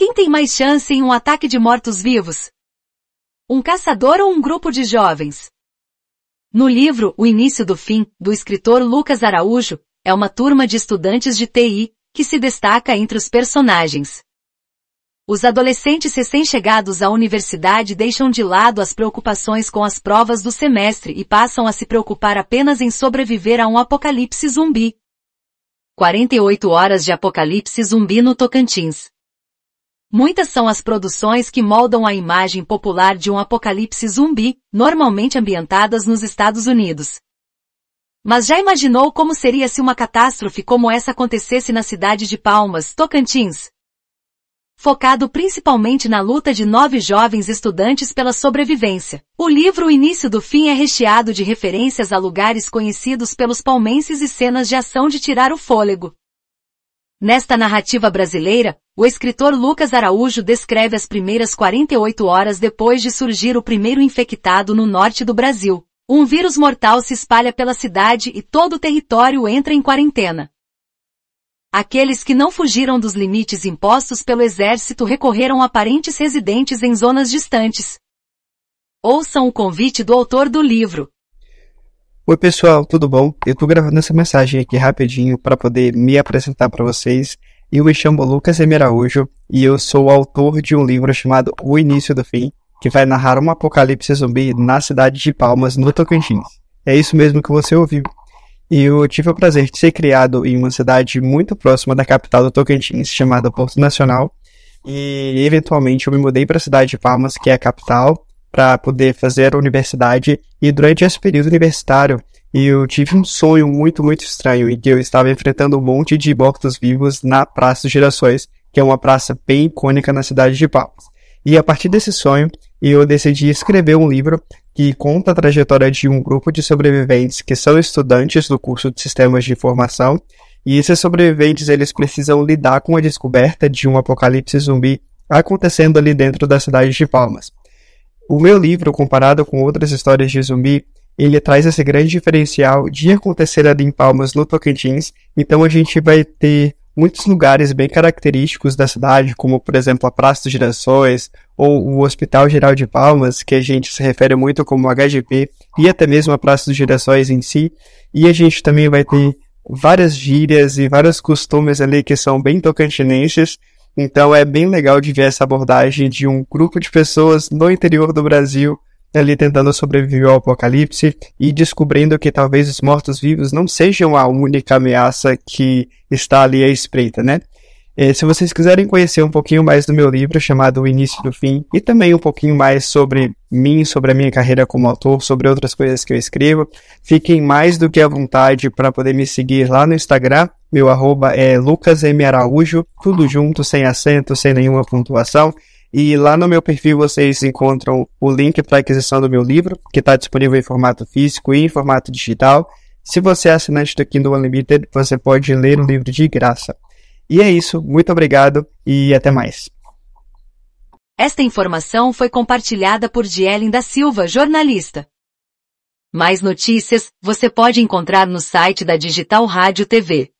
Quem tem mais chance em um ataque de mortos-vivos? Um caçador ou um grupo de jovens? No livro O Início do Fim, do escritor Lucas Araújo, é uma turma de estudantes de TI, que se destaca entre os personagens. Os adolescentes recém-chegados à universidade deixam de lado as preocupações com as provas do semestre e passam a se preocupar apenas em sobreviver a um apocalipse zumbi. 48 horas de apocalipse zumbi no Tocantins. Muitas são as produções que moldam a imagem popular de um apocalipse zumbi, normalmente ambientadas nos Estados Unidos. Mas já imaginou como seria se uma catástrofe como essa acontecesse na cidade de Palmas, Tocantins? focado principalmente na luta de nove jovens estudantes pela sobrevivência. O livro O Início do Fim é recheado de referências a lugares conhecidos pelos palmenses e cenas de ação de tirar o fôlego. Nesta narrativa brasileira, o escritor Lucas Araújo descreve as primeiras 48 horas depois de surgir o primeiro infectado no norte do Brasil. Um vírus mortal se espalha pela cidade e todo o território entra em quarentena. Aqueles que não fugiram dos limites impostos pelo exército recorreram a parentes residentes em zonas distantes. Ouçam o convite do autor do livro. Oi pessoal, tudo bom? Eu tô gravando essa mensagem aqui rapidinho para poder me apresentar para vocês. Eu me chamo Lucas Emeraújo e eu sou autor de um livro chamado O Início do Fim, que vai narrar um apocalipse zumbi na cidade de Palmas, no Tocantins. É isso mesmo que você ouviu. E eu tive o prazer de ser criado em uma cidade muito próxima da capital do Tocantins, chamada Porto Nacional. E eventualmente eu me mudei para a cidade de Palmas, que é a capital, para poder fazer a universidade. E durante esse período universitário, eu tive um sonho muito, muito estranho, em que eu estava enfrentando um monte de mortos-vivos na Praça dos Girassóis, que é uma praça bem icônica na cidade de Palmas. E a partir desse sonho, eu decidi escrever um livro que conta a trajetória de um grupo de sobreviventes que são estudantes do curso de Sistemas de Informação, e esses sobreviventes eles precisam lidar com a descoberta de um apocalipse zumbi acontecendo ali dentro da cidade de Palmas. O meu livro, comparado com outras histórias de zumbi, ele traz esse grande diferencial de acontecer ali em Palmas, no Tocantins, então a gente vai ter muitos lugares bem característicos da cidade, como por exemplo a Praça dos Girassóis ou o Hospital Geral de Palmas, que a gente se refere muito como HGP, e até mesmo a Praça dos Girassóis em si. E a gente também vai ter várias gírias e vários costumes ali que são bem tocantinenses. Então é bem legal de ver essa abordagem de um grupo de pessoas no interior do Brasil ali tentando sobreviver ao apocalipse e descobrindo que talvez os mortos-vivos não sejam a única ameaça que está ali à espreita, né? E, se vocês quiserem conhecer um pouquinho mais do meu livro chamado O Início do Fim e também um pouquinho mais sobre mim, sobre a minha carreira como autor, sobre outras coisas que eu escrevo, fiquem mais do que à vontade para poder me seguir lá no Instagram. Meu arroba é lucasmaraújo, tudo junto, sem acento, sem nenhuma pontuação. E lá no meu perfil vocês encontram o link para aquisição do meu livro, que está disponível em formato físico e em formato digital. Se você é assinante do Kindle Unlimited, você pode ler o livro de graça. E é isso, muito obrigado e até mais. Esta informação foi compartilhada por Dielen da Silva, jornalista. Mais notícias você pode encontrar no site da Digital Rádio TV